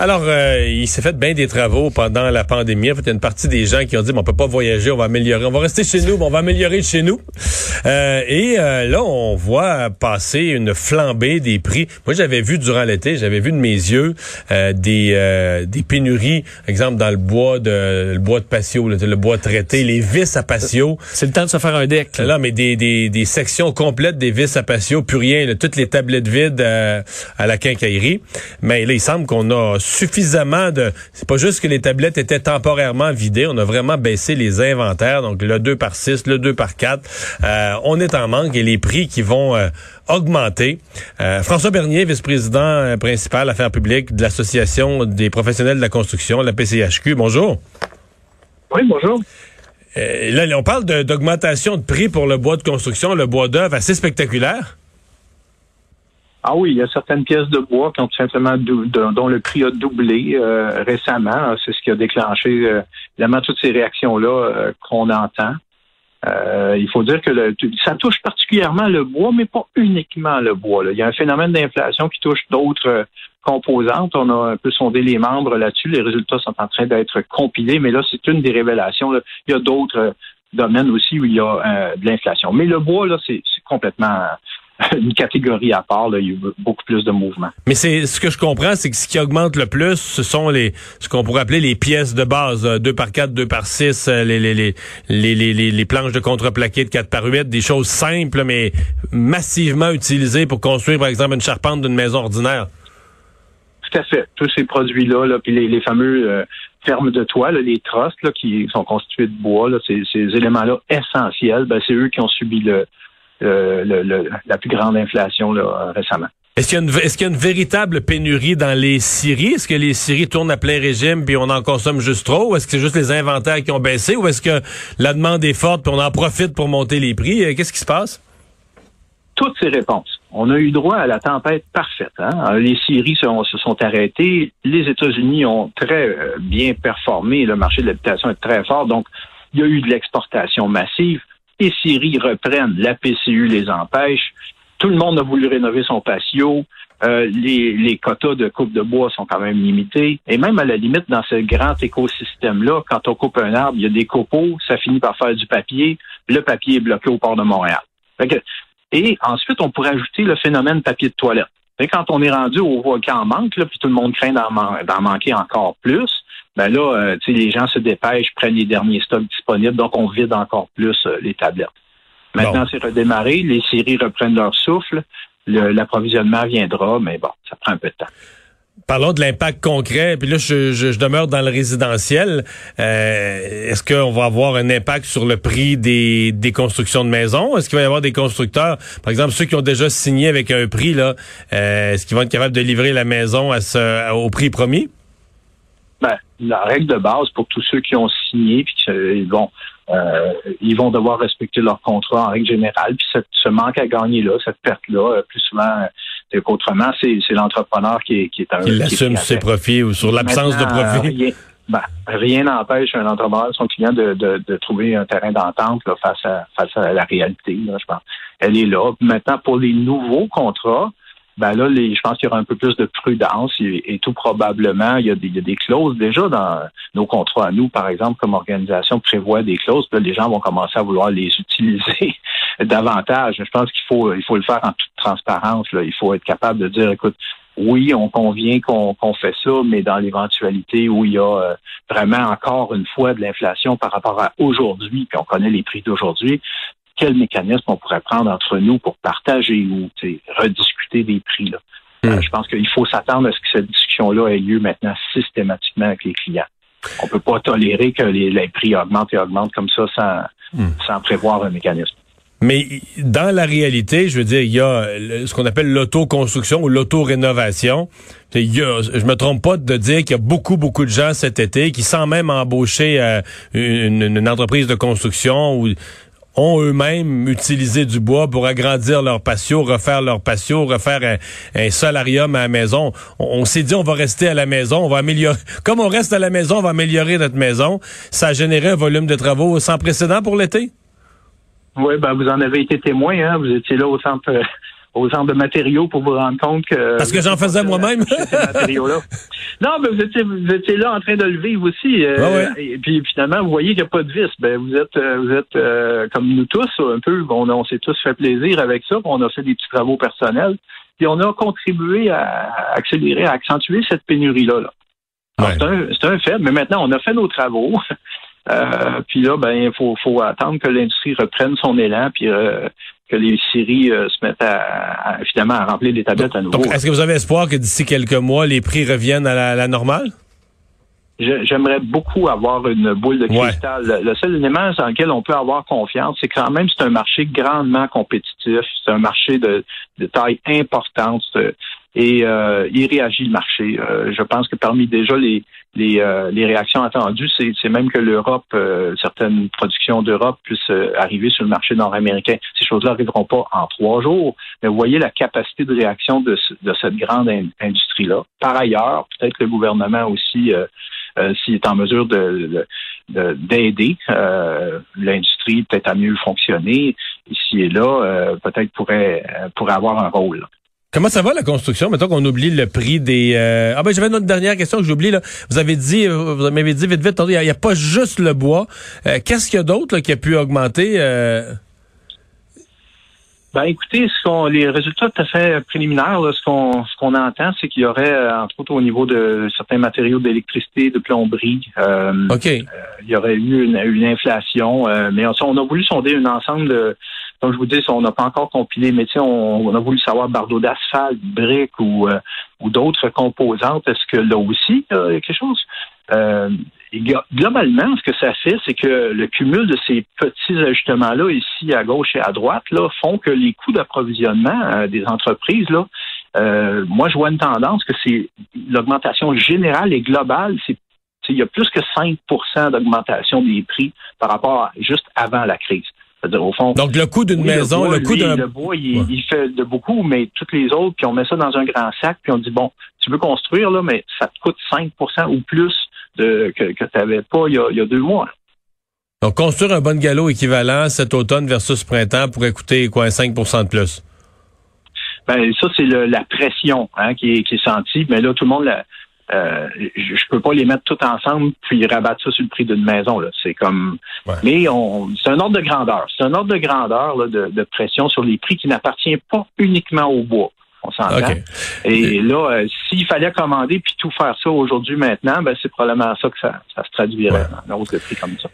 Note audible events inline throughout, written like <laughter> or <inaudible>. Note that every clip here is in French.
Alors, euh, il s'est fait bien des travaux pendant la pandémie. En fait, il y a une partie des gens qui ont dit, on peut pas voyager, on va améliorer, on va rester chez nous, mais on va améliorer chez nous. Euh, et euh, là, on voit passer une flambée des prix. Moi, j'avais vu durant l'été, j'avais vu de mes yeux des des pénuries, exemple dans le bois de le bois de patio, le, bois traité, les vis à patio. C'est le temps de se faire un deck. Là, mais des, des, des sections complètes des vis à patio, plus rien, toutes les tablettes vides à la quincaillerie. Mais là, il semble qu'on a suffisamment de... C'est pas juste que les tablettes étaient temporairement vidées, on a vraiment baissé les inventaires, donc le 2 par 6, le 2 par 4. Euh, on est en manque et les prix qui vont euh, augmenter. Euh, François Bernier, vice-président principal affaires publiques de l'Association des professionnels de la construction, la PCHQ. Bonjour. Oui, bonjour. là, on parle d'augmentation de, de prix pour le bois de construction, le bois d'œuvre assez spectaculaire. Ah oui, il y a certaines pièces de bois qui ont tout simplement dont le prix a doublé euh, récemment. C'est ce qui a déclenché euh, évidemment toutes ces réactions-là euh, qu'on entend. il faut dire que le, ça touche particulièrement le bois, mais pas uniquement le bois. Il y a un phénomène d'inflation qui touche d'autres composantes. On a un peu sondé les membres là-dessus. Les résultats sont en train d'être compilés, mais là, c'est une des révélations. Il y a d'autres domaines aussi où il y a de l'inflation. Mais le bois, là, c'est complètement <laughs> une catégorie à part. Là, il y a beaucoup plus de mouvements. Mais c'est ce que je comprends, c'est que ce qui augmente le plus, ce sont les ce qu'on pourrait appeler les pièces de base, 2 par 4, 2 par 6, les, les, les, les, les, planches de contreplaqué de 4 par 8, des choses simples, mais massivement utilisées pour construire, par exemple, une charpente d'une maison ordinaire. Tout à fait. Tous ces produits-là, là, puis les, les fameux euh, fermes de toit, là, les trusses là, qui sont constitués de bois, là, ces, ces éléments-là essentiels, ben, c'est eux qui ont subi le, le, la plus grande inflation là, récemment. Est-ce qu'il, y a une, véritable pénurie dans les scieries? Est-ce que les scieries tournent à plein régime puis on en consomme juste trop? Ou est-ce que c'est juste les inventaires qui ont baissé? Ou est-ce que la demande est forte puis on en profite pour monter les prix? Euh, qu'est-ce qui se passe? Toutes ces réponses. On a eu droit à la tempête parfaite. Hein? Les scieries se, sont arrêtées. Les États-Unis ont très euh, bien performé. Le marché de l'habitation est très fort. Donc, il y a eu de l'exportation massive et Syrie reprennent. La PCU les empêche. Tout le monde a voulu rénover son patio. Euh, les, quotas de coupe de bois sont quand même limités. Et même à la limite, dans ce grand écosystème-là, quand on coupe un arbre, il y a des copeaux, ça finit par faire du papier. Le papier est bloqué au port de Montréal. et ensuite, on pourrait ajouter le phénomène papier de toilette. Et quand on est rendu au volcan manque, là, puis tout le monde craint d'en manquer encore plus, ben là, euh, les gens se dépêchent, prennent les derniers stocks disponibles, donc on vide encore plus euh, les tablettes. Maintenant, c'est redémarré, les séries reprennent leur souffle, l'approvisionnement viendra, mais bon, ça prend un peu de temps. Parlons de l'impact concret. Puis là, je, je, demeure dans le résidentiel. Euh, est-ce qu'on va avoir un impact sur le prix des, des constructions de maisons? Est-ce qu'il va y avoir des constructeurs, par exemple ceux qui ont déjà signé avec un prix, là, euh, est-ce qu'ils vont être capables de livrer la maison à ce, au prix promis? Ben, la règle de base pour tous ceux qui ont signé, puis ils vont, euh, ils vont devoir respecter leur contrat en règle générale. Puis ce manque à gagner là, cette perte là, euh, plus souvent euh, qu'autrement, c'est, l'entrepreneur qui est, qui est un. Qui assume ses profits ou sur l'absence de profit. Rien, ben, rien n'empêche un entrepreneur, son client, de, de, de trouver un terrain d'entente face à face à la réalité. Là, je pense. Elle est là. Maintenant, pour les nouveaux contrats, ben là, les, je pense qu'il y aura un peu plus de prudence et, tout probablement, il y, a des, il y, a des, clauses déjà dans nos contrats à nous, par exemple, comme organisation prévoit des clauses, là, les gens vont commencer à vouloir les utiliser <laughs> davantage. Je pense qu'il faut, il faut le faire en toute transparence. Là. Il faut être capable de dire, écoute, oui, on convient qu'on fait ça, mais dans l'éventualité où il y a euh, vraiment encore une fois de l'inflation par rapport à aujourd'hui, puis on connaît les prix d'aujourd'hui, quel mécanisme on pourrait prendre entre nous pour partager ou rediscuter des prix. Là. Euh, hmm. je pense qu'il faut s'attendre à ce que cette discussion-là ait lieu maintenant systématiquement avec les clients. on peut pas tolérer que les, les prix augmentent et augmentent comme ça sans, Hmm. sans prévoir un mécanisme. Mais dans la réalité, je veux dire, il y a ce qu'on appelle l'autoconstruction ou l'auto-rénovation. Je me trompe pas de dire qu'il y a beaucoup, beaucoup de gens cet été qui, sans même embaucher euh, une, une, entreprise de construction ou ont eux-mêmes utilisé du bois pour agrandir leur patio, refaire leur patio, refaire un, solarium à la maison. On, on s'est dit on va rester à la maison, on va améliorer. <laughs> Comme on reste à la maison, on va améliorer notre maison. Ça a généré un volume de travaux sans précédent pour l'été? Oui, ben vous en avez été témoin, hein? Vous étiez là au centre au centre de matériaux pour vous rendre compte que... Parce que j'en faisais moi-même. <laughs> non, mais vous étiez, vous étiez là en train de le vivre aussi. Euh, ouais. Et puis finalement, vous voyez qu'il n'y a pas de vis. Ben, vous êtes, euh, vous êtes euh, comme nous tous, un peu, on, on s'est tous fait plaisir avec ça. On a fait des petits travaux personnels. Puis on a contribué à accélérer, à accentuer cette pénurie-là. Là. Ouais. C'est un, un fait, mais maintenant, on a fait nos travaux. <laughs> Euh, puis là, ben, il faut, faut attendre que l'industrie reprenne son élan, puis euh, que les séries euh, se mettent à, à, finalement à remplir les tablettes à nouveau. Donc, est-ce que vous avez espoir que d'ici quelques mois, les prix reviennent à la, à la normale? J'aimerais beaucoup avoir une boule de cristal. Ouais. Le seul élément dans lequel on peut avoir confiance, c'est quand même c'est un marché grandement compétitif. C'est un marché de, de taille importante et euh, il réagit le marché. Euh, je pense que parmi déjà les les, euh, les réactions attendues, c'est même que l'Europe, euh, certaines productions d'Europe puissent euh, arriver sur le marché nord-américain. Ces choses-là n'arriveront pas en trois jours, mais vous voyez la capacité de réaction de, de cette grande in industrie-là. Par ailleurs, peut-être que le gouvernement aussi euh, euh, s'il est en mesure de d'aider euh, l'industrie peut-être à mieux fonctionner ici et là, euh, peut-être pourrait pourrait avoir un rôle. Comment ça va la construction? Mettons qu'on oublie le prix des. Euh... Ah ben j'avais une autre dernière question que j'oublie là. Vous avez dit, vous m'avez dit vite vite, il n'y a, a, pas juste le bois. Euh, Qu'est-ce qu'il y a d'autre qui a pu augmenter? Euh... Ben écoutez, ce qu'on, les résultats tout à fait préliminaires, là, ce qu'on ce qu'on entend, c'est qu'il y aurait, entre autres au niveau de certains matériaux d'électricité, de plomberie, euh, OK. il y aurait eu une, une inflation, mais on, on, a voulu sonder un ensemble de comme je vous dis, on n'a pas encore compilé, mais on, on a voulu savoir bardeau d'asphalte, briques ou, euh, d'autres composantes. Est-ce que là aussi, il y a quelque chose? Euh, globalement, ce que ça fait, c'est que le cumul de ces petits ajustements-là, ici à gauche et à droite, là, font que les coûts d'approvisionnement euh, des entreprises, moi, je vois une tendance que c'est l'augmentation générale et globale, c'est il y a plus que 5% d'augmentation des prix par rapport à juste avant la crise. Au fond, Donc, le coût d'une oui, maison, le, coût d'un... Le bois, il, ouais. il, fait de beaucoup, mais toutes les autres, puis on met ça dans un grand sac, puis on dit, bon, tu veux construire, là, mais ça te coûte 5 ou plus de, que, que tu n'avais pas il y, a, il y, a, deux mois. Donc, construire un bon galop équivalent cet automne versus printemps pourrait coûter, quoi, 5% de plus? Ben, ça, c'est la pression hein, qui, est, qui est sentie, mais là, tout le monde la... Euh, je, je peux pas les mettre tout ensemble puis rabattre ça sur le prix d'une maison. Là. C'est comme, ouais. mais on, c'est un ordre de grandeur. C'est un ordre de grandeur là, de, de, pression sur les prix qui n'appartient pas uniquement au bois. On s'entend? Okay. Et là, euh, s'il fallait commander puis tout faire ça aujourd'hui maintenant, ben c'est probablement ça que ça, ça se traduirait ouais. en hausse de prix comme ça.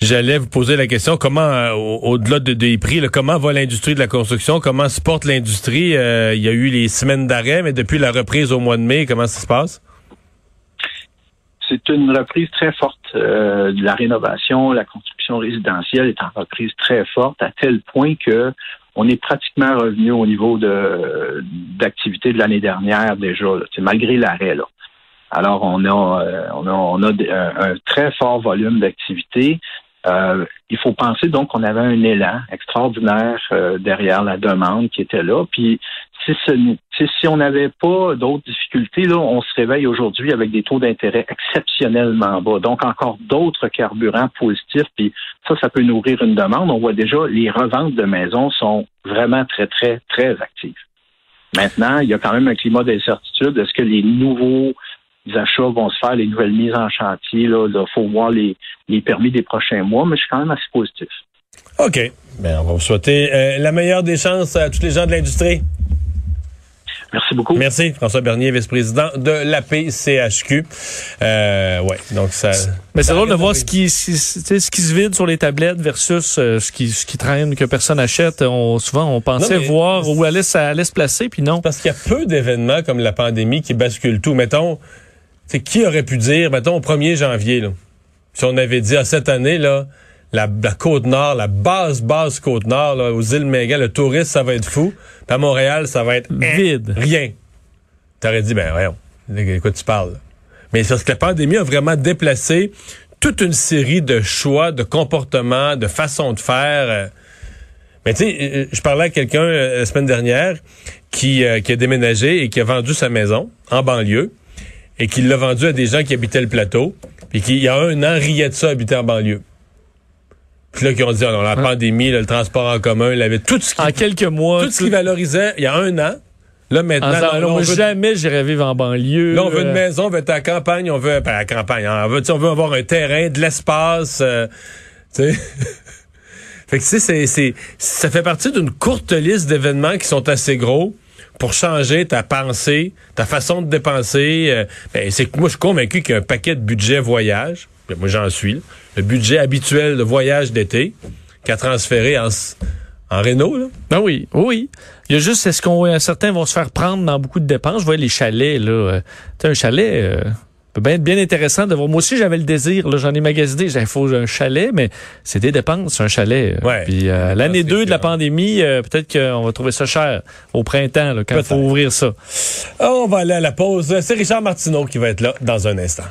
J'allais vous poser la question, comment, euh, au-delà de, des prix, là, comment va l'industrie de la construction? Comment se porte l'industrie? Euh, il y a eu les semaines d'arrêt, mais depuis la reprise au mois de mai, comment ça se passe? C'est une reprise très forte euh, de la rénovation, la construction résidentielle est en reprise très forte à tel point que on est pratiquement revenu au niveau de d'activité de l'année dernière déjà, là, malgré l'arrêt là. Alors on a euh, on a un très fort volume d'activité. Euh, il faut penser donc qu'on avait un élan extraordinaire euh, derrière la demande qui était là. Puis si, ce, si on n'avait pas d'autres difficultés, là, on se réveille aujourd'hui avec des taux d'intérêt exceptionnellement bas. Donc encore d'autres carburants positifs. Puis ça, ça peut nourrir une demande. On voit déjà les reventes de maisons sont vraiment très, très, très actives. Maintenant, il y a quand même un climat d'incertitude. Est-ce que les nouveaux les achats vont se faire, les nouvelles mises en chantier. Là, il faut voir les, les, permis des prochains mois, mais je suis quand même assez positif. OK. Bien, on va vous souhaiter euh, la meilleure des chances à tous les gens de l'industrie. Merci beaucoup. Merci, François Bernier, vice-président de l'APCHQ. Euh, ouais, donc ça. Mais c'est drôle de voir ce qui, ce, ce qui se vide sur les tablettes versus euh, ce qui, ce qui traîne que personne achète. On, souvent, on pensait non, voir où allait, ça allait se placer, puis non. Parce qu'il y a peu d'événements comme la pandémie qui basculent tout. Mettons, c'est qui aurait pu dire, mettons, au 1er janvier, là, si on avait dit à cette année, là, la, côte nord, la basse, basse côte nord, là, aux îles Méga, le tourisme, ça va être fou. Puis à Montréal, ça va être vide. rien. T'aurais dit, ben voyons, de quoi tu parles? Mais c'est parce que la pandémie a vraiment déplacé toute une série de choix, de comportements, de façons de faire. Euh. Mais tu sais, euh, je parlais à quelqu'un euh, la semaine dernière qui, qui a déménagé et qui a vendu sa maison en banlieue et qui l'a vendu à des gens qui habitaient le plateau, puis qui, il y a un an, riait de ça, habiter en banlieue. Puis là, qui ont dit, oh non, la pandémie, le transport en commun, il avait tout ce qui... En quelques mois... Tout ce qui valorisait, il y a un an, Là, maintenant, on veut... jamais j'irai vivre en banlieue. Là, on veut une maison, on veut être à la campagne, on veut, pas à la campagne, on veut, on veut avoir un terrain, de l'espace, euh, tu sais. <laughs> fait que, c'est, c'est, ça fait partie d'une courte liste d'événements qui sont assez gros pour changer ta pensée, ta façon de dépenser. Euh, ben, c'est que moi, je suis convaincu qu'il y a un paquet de budget voyage. Ben, moi, j'en suis. Le budget habituel de voyage d'été qu'a transféré en, en Renault, là? Ben oui, oui. Il y a juste, est-ce qu'on certains vont se faire prendre dans beaucoup de dépenses? Je vois les chalets, là. Euh, tu un chalet, euh, peut bien être bien intéressant de voir. Moi aussi, j'avais le désir, là, j'en ai magasiné, j'ai faut un chalet, mais c'est des dépenses, un chalet. Euh. Ouais. Puis l'année 2 de la pandémie, peut-être qu'on va trouver ça cher au printemps, là, quand il faut ouvrir ça. On va aller à la pause. C'est Richard Martineau qui va être là dans un instant.